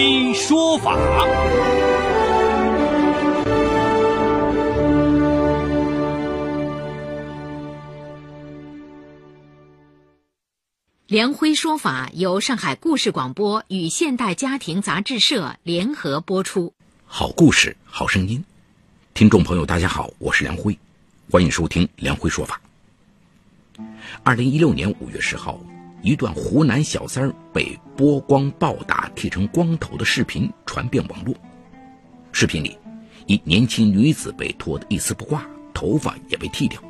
辉说法。梁辉说法由上海故事广播与现代家庭杂志社联合播出。好故事，好声音。听众朋友，大家好，我是梁辉，欢迎收听梁辉说法。二零一六年五月十号，一段湖南小三儿被波光暴打、剃成光头的视频传遍网络。视频里，一年轻女子被脱得一丝不挂，头发也被剃掉。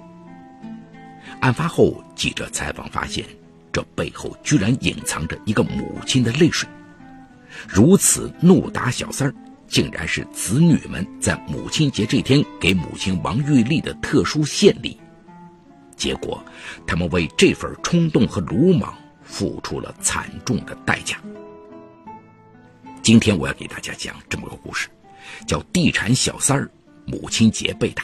案发后，记者采访发现。这背后居然隐藏着一个母亲的泪水。如此怒打小三儿，竟然是子女们在母亲节这天给母亲王玉丽的特殊献礼。结果，他们为这份冲动和鲁莽付出了惨重的代价。今天我要给大家讲这么个故事，叫《地产小三儿母亲节被打》。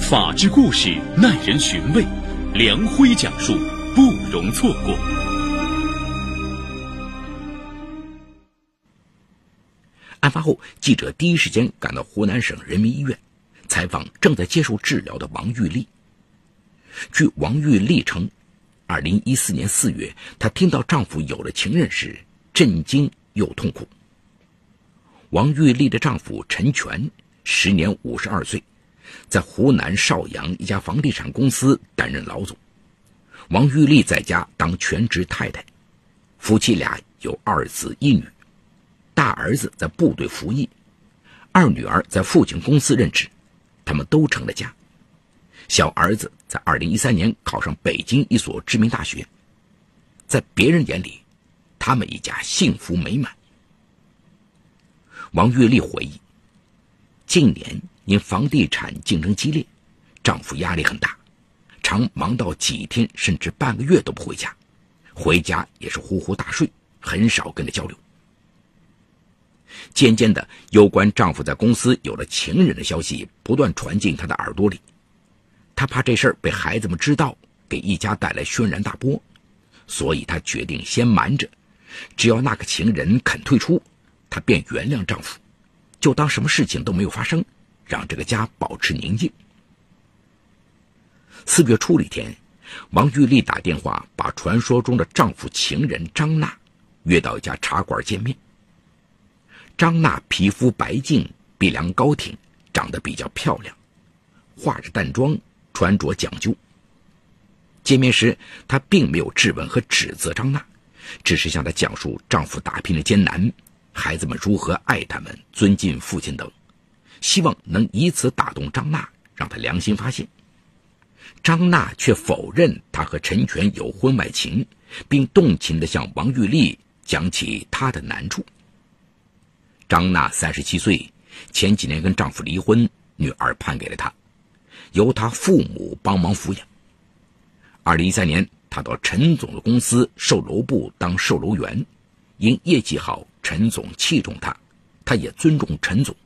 法治故事耐人寻味，梁辉讲述不容错过。案发后，记者第一时间赶到湖南省人民医院，采访正在接受治疗的王玉丽。据王玉丽称，二零一四年四月，她听到丈夫有了情人时，震惊又痛苦。王玉丽的丈夫陈全，时年五十二岁。在湖南邵阳一家房地产公司担任老总，王玉丽在家当全职太太，夫妻俩有二子一女，大儿子在部队服役，二女儿在父亲公司任职，他们都成了家。小儿子在二零一三年考上北京一所知名大学，在别人眼里，他们一家幸福美满。王月丽回忆，近年。因房地产竞争激烈，丈夫压力很大，常忙到几天甚至半个月都不回家，回家也是呼呼大睡，很少跟他交流。渐渐的，有关丈夫在公司有了情人的消息不断传进她的耳朵里，她怕这事儿被孩子们知道，给一家带来轩然大波，所以她决定先瞒着，只要那个情人肯退出，她便原谅丈夫，就当什么事情都没有发生。让这个家保持宁静。四月初的一天，王玉丽打电话把传说中的丈夫情人张娜约到一家茶馆见面。张娜皮肤白净，鼻梁高挺，长得比较漂亮，化着淡妆，穿着讲究。见面时，她并没有质问和指责张娜，只是向她讲述丈夫打拼的艰难，孩子们如何爱他们、尊敬父亲等。希望能以此打动张娜，让她良心发现。张娜却否认她和陈全有婚外情，并动情地向王玉丽讲起她的难处。张娜三十七岁，前几年跟丈夫离婚，女儿判给了她，由她父母帮忙抚养。二零一三年，她到陈总的公司售楼部当售楼员，因业绩好，陈总器重她，她也尊重陈总。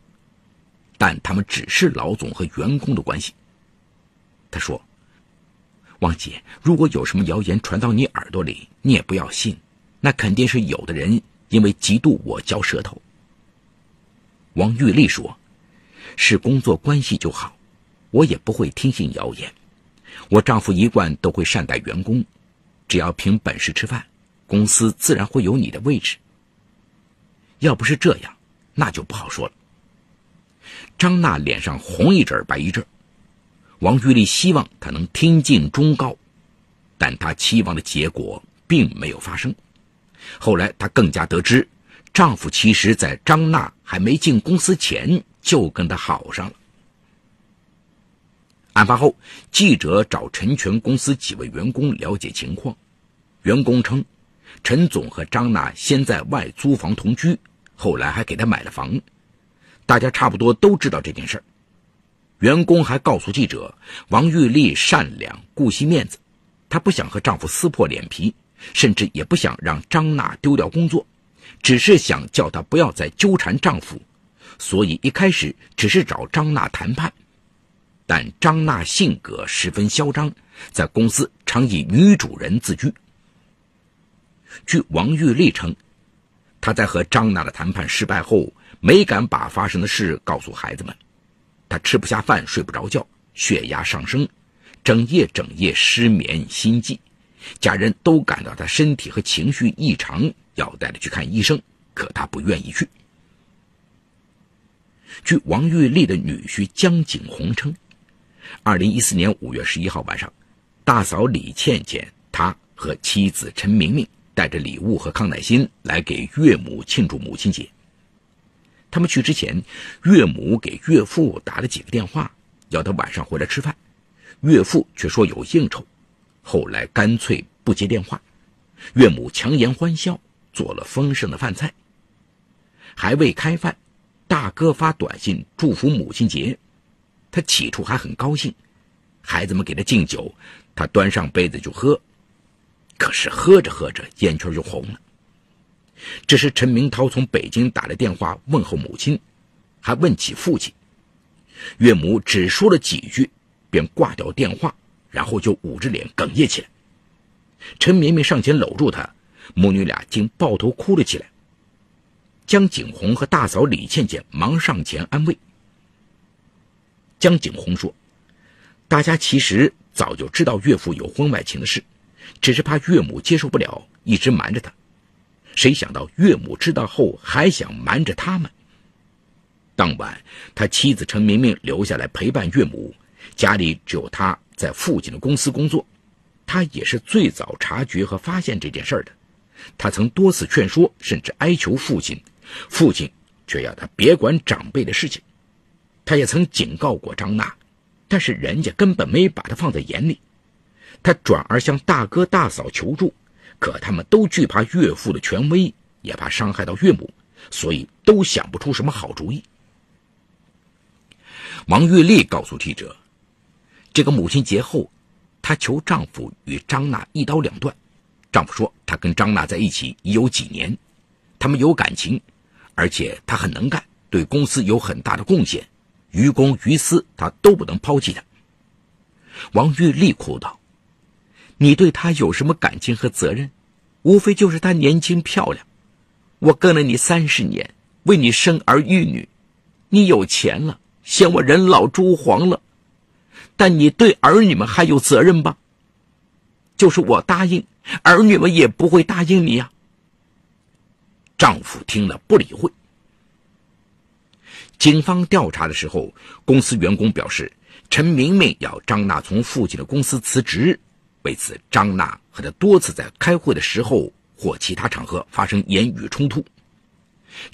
但他们只是老总和员工的关系。他说：“王姐，如果有什么谣言传到你耳朵里，你也不要信，那肯定是有的人因为嫉妒我嚼舌头。”王玉丽说：“是工作关系就好，我也不会听信谣言。我丈夫一贯都会善待员工，只要凭本事吃饭，公司自然会有你的位置。要不是这样，那就不好说了。”张娜脸上红一阵白一阵王玉丽希望她能听进忠告，但她期望的结果并没有发生。后来她更加得知，丈夫其实在张娜还没进公司前就跟她好上了。案发后，记者找陈全公司几位员工了解情况，员工称，陈总和张娜先在外租房同居，后来还给她买了房。大家差不多都知道这件事儿。员工还告诉记者，王玉丽善良、顾惜面子，她不想和丈夫撕破脸皮，甚至也不想让张娜丢掉工作，只是想叫她不要再纠缠丈夫，所以一开始只是找张娜谈判。但张娜性格十分嚣张，在公司常以女主人自居。据王玉丽称，她在和张娜的谈判失败后，没敢把发生的事告诉孩子们。她吃不下饭，睡不着觉，血压上升，整夜整夜失眠心悸，家人都感到她身体和情绪异常，要带他去看医生，可他不愿意去。据王玉丽的女婿江景洪称，二零一四年五月十一号晚上，大嫂李倩倩，他和妻子陈明明带着礼物和康乃馨来给岳母庆祝母亲节。他们去之前，岳母给岳父打了几个电话，要他晚上回来吃饭，岳父却说有应酬，后来干脆不接电话。岳母强颜欢笑，做了丰盛的饭菜，还未开饭。大哥发短信祝福母亲节，他起初还很高兴，孩子们给他敬酒，他端上杯子就喝，可是喝着喝着眼圈就红了。这时陈明涛从北京打来电话问候母亲，还问起父亲，岳母只说了几句，便挂掉电话，然后就捂着脸哽咽起来。陈明明上前搂住他，母女俩竟抱头哭了起来。江景洪和大嫂李倩倩忙上前安慰。江景洪说：“大家其实早就知道岳父有婚外情的事，只是怕岳母接受不了，一直瞒着他。谁想到岳母知道后还想瞒着他们。当晚，他妻子陈明明留下来陪伴岳母，家里只有他在父亲的公司工作，他也是最早察觉和发现这件事的。他曾多次劝说，甚至哀求父亲。”父亲却要他别管长辈的事情，他也曾警告过张娜，但是人家根本没把他放在眼里。他转而向大哥大嫂求助，可他们都惧怕岳父的权威，也怕伤害到岳母，所以都想不出什么好主意。王玉丽告诉记者，这个母亲节后，她求丈夫与张娜一刀两断。丈夫说，他跟张娜在一起已有几年，他们有感情。而且他很能干，对公司有很大的贡献，于公于私他都不能抛弃他。王玉丽哭道：“你对他有什么感情和责任？无非就是他年轻漂亮。我跟了你三十年，为你生儿育女，你有钱了，嫌我人老珠黄了，但你对儿女们还有责任吧？就是我答应，儿女们也不会答应你呀。”丈夫听了不理会。警方调查的时候，公司员工表示，陈明明要张娜从父亲的公司辞职。为此，张娜和他多次在开会的时候或其他场合发生言语冲突。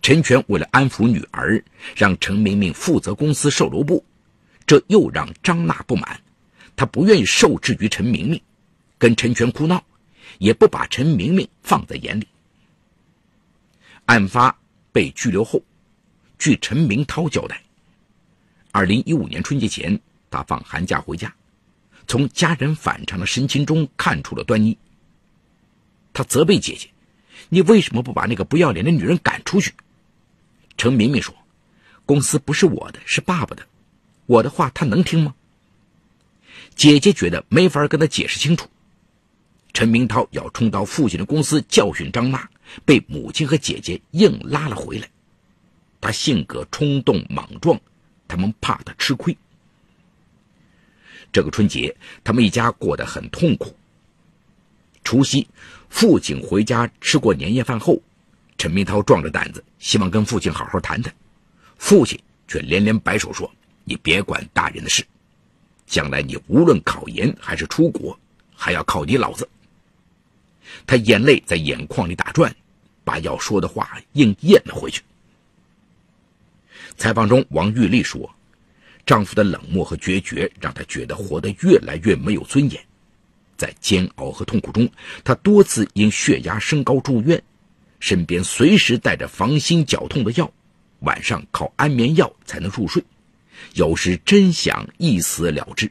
陈全为了安抚女儿，让陈明明负责公司售楼部，这又让张娜不满。她不愿意受制于陈明明，跟陈全哭闹，也不把陈明明放在眼里。案发被拘留后，据陈明涛交代，二零一五年春节前，他放寒假回家，从家人反常的神情中看出了端倪。他责备姐姐：“你为什么不把那个不要脸的女人赶出去？”陈明明说：“公司不是我的，是爸爸的，我的话他能听吗？”姐姐觉得没法跟他解释清楚。陈明涛要冲到父亲的公司教训张娜。被母亲和姐姐硬拉了回来。他性格冲动莽撞，他们怕他吃亏。这个春节，他们一家过得很痛苦。除夕，父亲回家吃过年夜饭后，陈明涛壮着胆子希望跟父亲好好谈谈，父亲却连连摆手说：“你别管大人的事，将来你无论考研还是出国，还要靠你老子。”他眼泪在眼眶里打转。把要说的话硬咽了回去。采访中，王玉丽说：“丈夫的冷漠和决绝让她觉得活得越来越没有尊严。在煎熬和痛苦中，她多次因血压升高住院，身边随时带着防心绞痛的药，晚上靠安眠药才能入睡。有时真想一死了之。”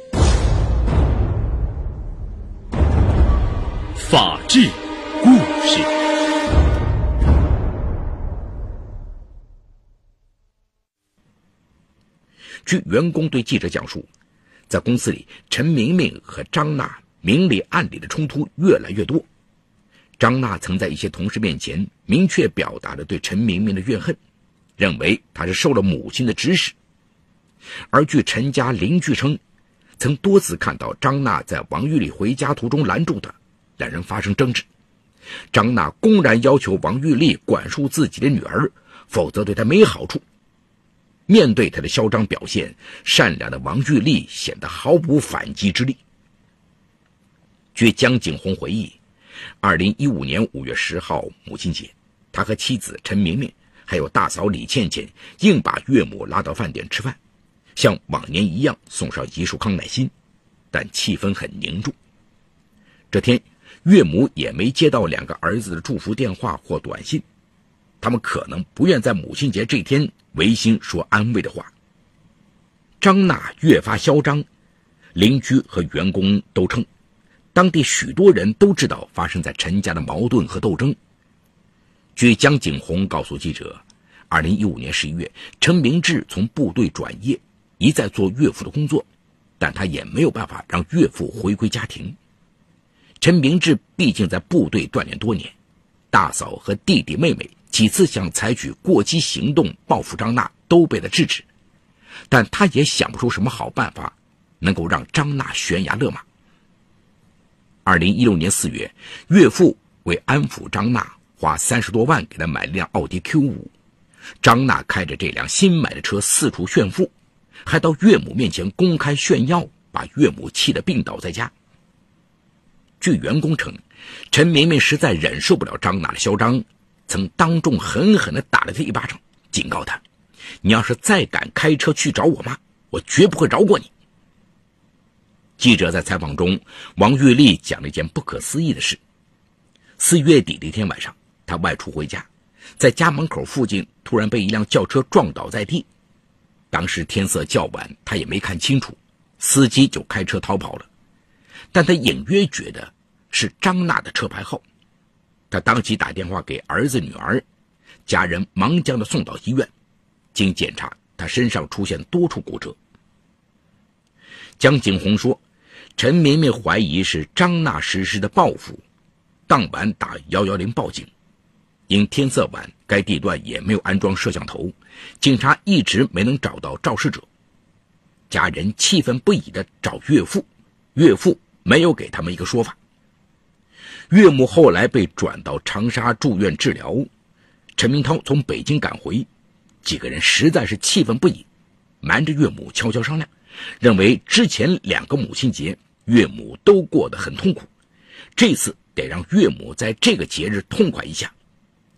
法治故事。据员工对记者讲述，在公司里，陈明明和张娜明里暗里的冲突越来越多。张娜曾在一些同事面前明确表达了对陈明明的怨恨，认为他是受了母亲的指使。而据陈家邻居称，曾多次看到张娜在王玉丽回家途中拦住他，两人发生争执。张娜公然要求王玉丽管束自己的女儿，否则对她没好处。面对她的嚣张表现，善良的王玉丽显得毫无反击之力。据江景洪回忆，二零一五年五月十号母亲节，他和妻子陈明明还有大嫂李倩倩硬把岳母拉到饭店吃饭，像往年一样送上一束康乃馨，但气氛很凝重。这天，岳母也没接到两个儿子的祝福电话或短信，他们可能不愿在母亲节这天。违心说安慰的话，张娜越发嚣张，邻居和员工都称，当地许多人都知道发生在陈家的矛盾和斗争。据江景红告诉记者，二零一五年十一月，陈明志从部队转业，一再做岳父的工作，但他也没有办法让岳父回归家庭。陈明志毕竟在部队锻炼多年，大嫂和弟弟妹妹。几次想采取过激行动报复张娜，都被他制止，但他也想不出什么好办法，能够让张娜悬崖勒马。二零一六年四月，岳父为安抚张娜，花三十多万给她买了辆奥迪 Q 五，张娜开着这辆新买的车四处炫富，还到岳母面前公开炫耀，把岳母气得病倒在家。据员工称，陈明明实在忍受不了张娜的嚣张。曾当众狠狠地打了他一巴掌，警告他：“你要是再敢开车去找我妈，我绝不会饶过你。”记者在采访中，王玉丽讲了一件不可思议的事：四月底的一天晚上，她外出回家，在家门口附近突然被一辆轿车撞倒在地。当时天色较晚，她也没看清楚，司机就开车逃跑了。但他隐约觉得是张娜的车牌号。他当即打电话给儿子女儿，家人忙将他送到医院。经检查，他身上出现多处骨折。江景洪说：“陈明明怀疑是张娜实施的报复，当晚打幺幺零报警。因天色晚，该地段也没有安装摄像头，警察一直没能找到肇事者。家人气愤不已的找岳父，岳父没有给他们一个说法。”岳母后来被转到长沙住院治疗，陈明涛从北京赶回，几个人实在是气愤不已，瞒着岳母悄悄商量，认为之前两个母亲节岳母都过得很痛苦，这次得让岳母在这个节日痛快一下，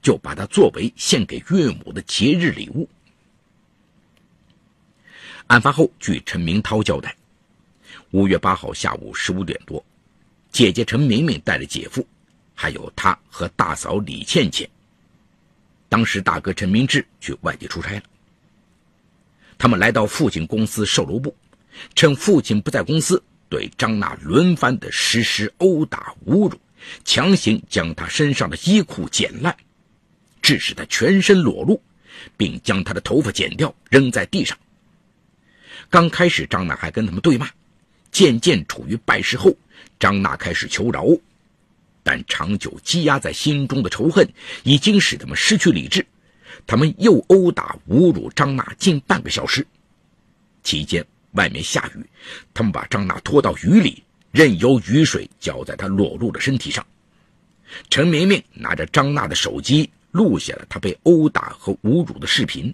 就把它作为献给岳母的节日礼物。案发后，据陈明涛交代，五月八号下午十五点多。姐姐陈明明带着姐夫，还有他和大嫂李倩倩。当时大哥陈明志去外地出差了。他们来到父亲公司售楼部，趁父亲不在公司，对张娜轮番的实施殴打、侮辱，强行将她身上的衣裤剪烂，致使她全身裸露，并将她的头发剪掉扔在地上。刚开始，张娜还跟他们对骂，渐渐处于败势后。张娜开始求饶，但长久积压在心中的仇恨已经使他们失去理智。他们又殴打、侮辱张娜近半个小时，期间外面下雨，他们把张娜拖到雨里，任由雨水浇在她裸露的身体上。陈明明拿着张娜的手机录下了她被殴打和侮辱的视频。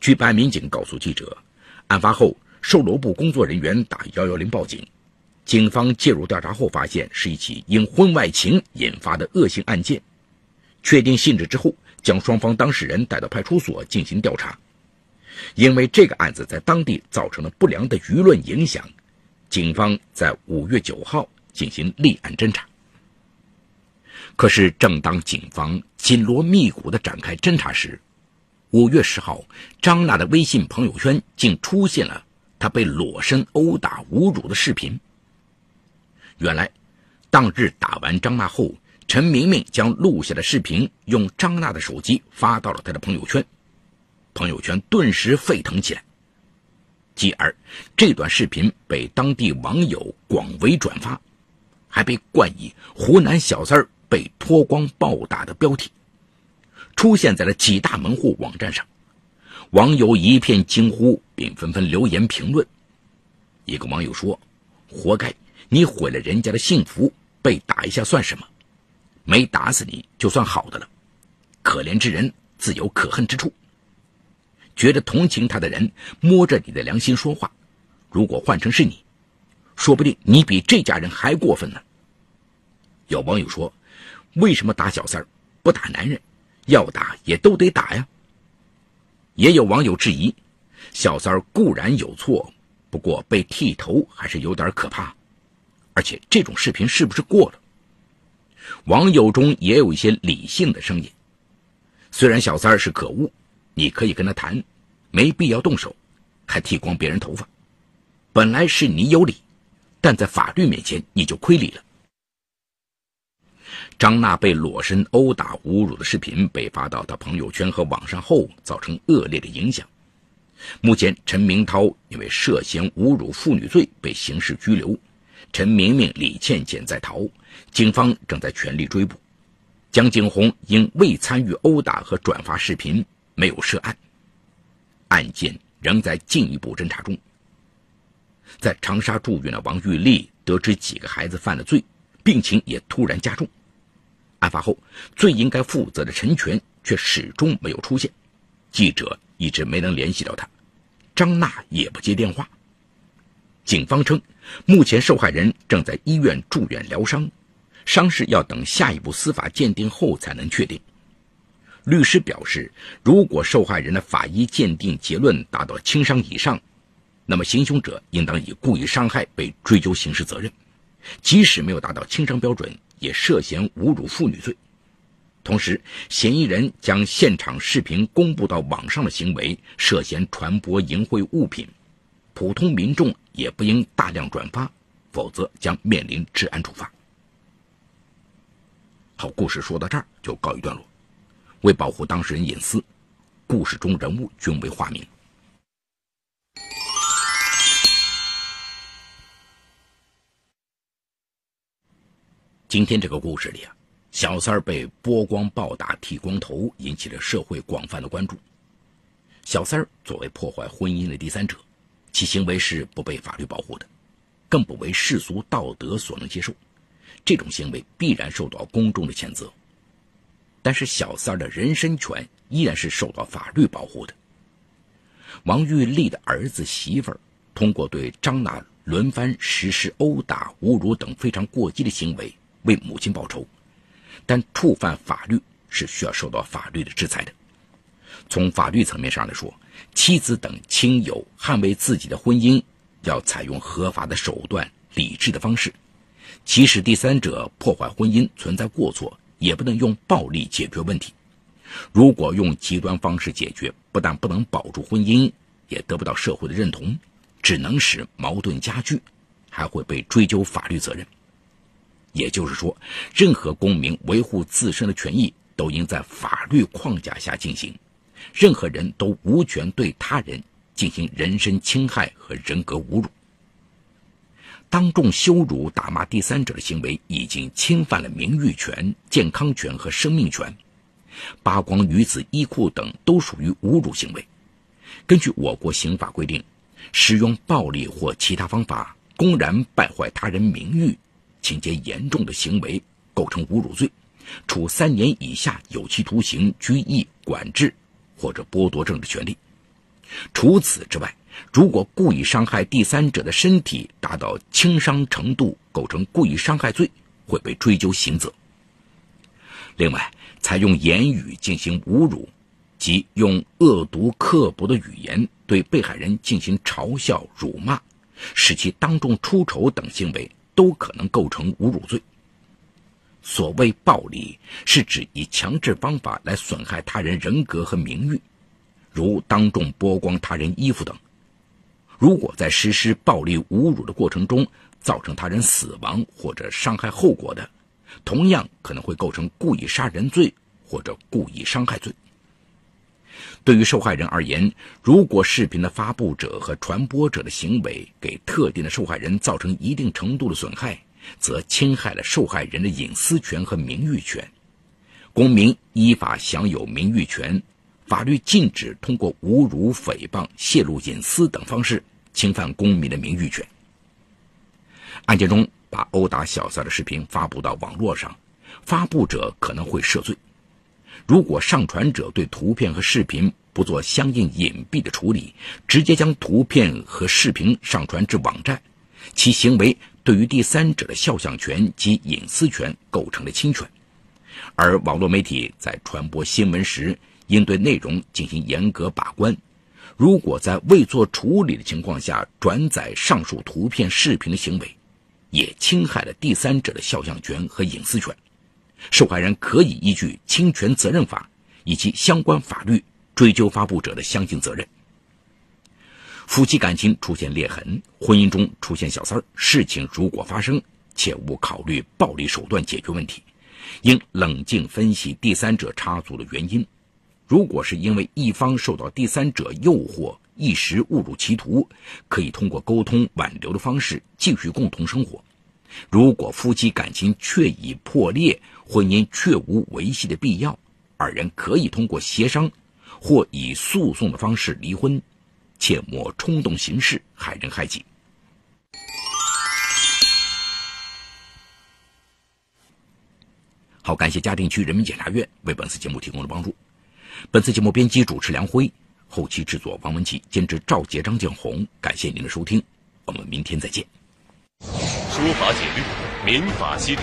据办案民警告诉记者，案发后，售楼部工作人员打幺幺零报警。警方介入调查后，发现是一起因婚外情引发的恶性案件。确定性质之后，将双方当事人带到派出所进行调查。因为这个案子在当地造成了不良的舆论影响，警方在五月九号进行立案侦查。可是，正当警方紧锣密鼓地展开侦查时，五月十号，张娜的微信朋友圈竟出现了他被裸身殴打、侮辱的视频。原来，当日打完张娜后，陈明明将录下的视频用张娜的手机发到了他的朋友圈，朋友圈顿时沸腾起来。继而，这段视频被当地网友广为转发，还被冠以“湖南小三儿被脱光暴打”的标题，出现在了几大门户网站上。网友一片惊呼，并纷纷留言评论。一个网友说：“活该，你毁了人家的幸福，被打一下算什么？没打死你就算好的了。可怜之人自有可恨之处。”觉得同情他的人摸着你的良心说话，如果换成是你，说不定你比这家人还过分呢。有网友说：“为什么打小三儿不打男人？要打也都得打呀。”也有网友质疑：“小三儿固然有错，不过被剃头还是有点可怕，而且这种视频是不是过了？”网友中也有一些理性的声音：“虽然小三是可恶。”你可以跟他谈，没必要动手，还剃光别人头发。本来是你有理，但在法律面前你就亏理了。张娜被裸身殴打、侮辱的视频被发到她朋友圈和网上后，造成恶劣的影响。目前，陈明涛因为涉嫌侮辱妇女罪被刑事拘留，陈明明、李倩倩在逃，警方正在全力追捕。江景红因未参与殴打和转发视频。没有涉案，案件仍在进一步侦查中。在长沙住院的王玉丽得知几个孩子犯了罪，病情也突然加重。案发后，最应该负责的陈全却始终没有出现，记者一直没能联系到他，张娜也不接电话。警方称，目前受害人正在医院住院疗伤，伤势要等下一步司法鉴定后才能确定。律师表示，如果受害人的法医鉴定结论达到轻伤以上，那么行凶者应当以故意伤害被追究刑事责任；即使没有达到轻伤标准，也涉嫌侮辱妇女罪。同时，嫌疑人将现场视频公布到网上的行为涉嫌传播淫秽物品，普通民众也不应大量转发，否则将面临治安处罚。好，故事说到这儿就告一段落。为保护当事人隐私，故事中人物均为化名。今天这个故事里啊，小三儿被剥光暴打、剃光头，引起了社会广泛的关注。小三儿作为破坏婚姻的第三者，其行为是不被法律保护的，更不为世俗道德所能接受。这种行为必然受到公众的谴责。但是小三儿的人身权依然是受到法律保护的。王玉丽的儿子媳妇儿通过对张娜轮番实施殴打、侮辱等非常过激的行为为母亲报仇，但触犯法律是需要受到法律的制裁的。从法律层面上来说，妻子等亲友捍卫自己的婚姻要采用合法的手段、理智的方式，即使第三者破坏婚姻存在过错。也不能用暴力解决问题。如果用极端方式解决，不但不能保住婚姻，也得不到社会的认同，只能使矛盾加剧，还会被追究法律责任。也就是说，任何公民维护自身的权益都应在法律框架下进行，任何人都无权对他人进行人身侵害和人格侮辱。当众羞辱、打骂第三者的行为，已经侵犯了名誉权、健康权和生命权。扒光女子衣裤等都属于侮辱行为。根据我国刑法规定，使用暴力或其他方法公然败坏他人名誉，情节严重的行为构成侮辱罪，处三年以下有期徒刑、拘役、管制或者剥夺政治权利。除此之外，如果故意伤害第三者的身体达到轻伤程度，构成故意伤害罪，会被追究刑责。另外，采用言语进行侮辱，即用恶毒刻薄的语言对被害人进行嘲笑、辱骂，使其当众出丑等行为，都可能构成侮辱罪。所谓暴力，是指以强制方法来损害他人人格和名誉，如当众剥光他人衣服等。如果在实施暴力侮辱的过程中造成他人死亡或者伤害后果的，同样可能会构成故意杀人罪或者故意伤害罪。对于受害人而言，如果视频的发布者和传播者的行为给特定的受害人造成一定程度的损害，则侵害了受害人的隐私权和名誉权。公民依法享有名誉权，法律禁止通过侮辱、诽谤、泄露隐私等方式侵犯公民的名誉权。案件中，把殴打小三的视频发布到网络上，发布者可能会涉罪。如果上传者对图片和视频不做相应隐蔽的处理，直接将图片和视频上传至网站，其行为对于第三者的肖像权及隐私权构成了侵权。而网络媒体在传播新闻时，应对内容进行严格把关。如果在未做处理的情况下转载上述图片、视频的行为，也侵害了第三者的肖像权和隐私权。受害人可以依据侵权责任法以及相关法律追究发布者的相应责任。夫妻感情出现裂痕，婚姻中出现小三儿，事情如果发生，切勿考虑暴力手段解决问题，应冷静分析第三者插足的原因。如果是因为一方受到第三者诱惑，一时误入歧途，可以通过沟通挽留的方式继续共同生活。如果夫妻感情确已破裂，婚姻确无维系的必要，二人可以通过协商或以诉讼的方式离婚，切莫冲动行事，害人害己。好，感谢嘉定区人民检察院为本次节目提供的帮助。本次节目编辑主持梁辉，后期制作王文琪，监制赵杰、张建红。感谢您的收听，我们明天再见。说法解律，民法析理，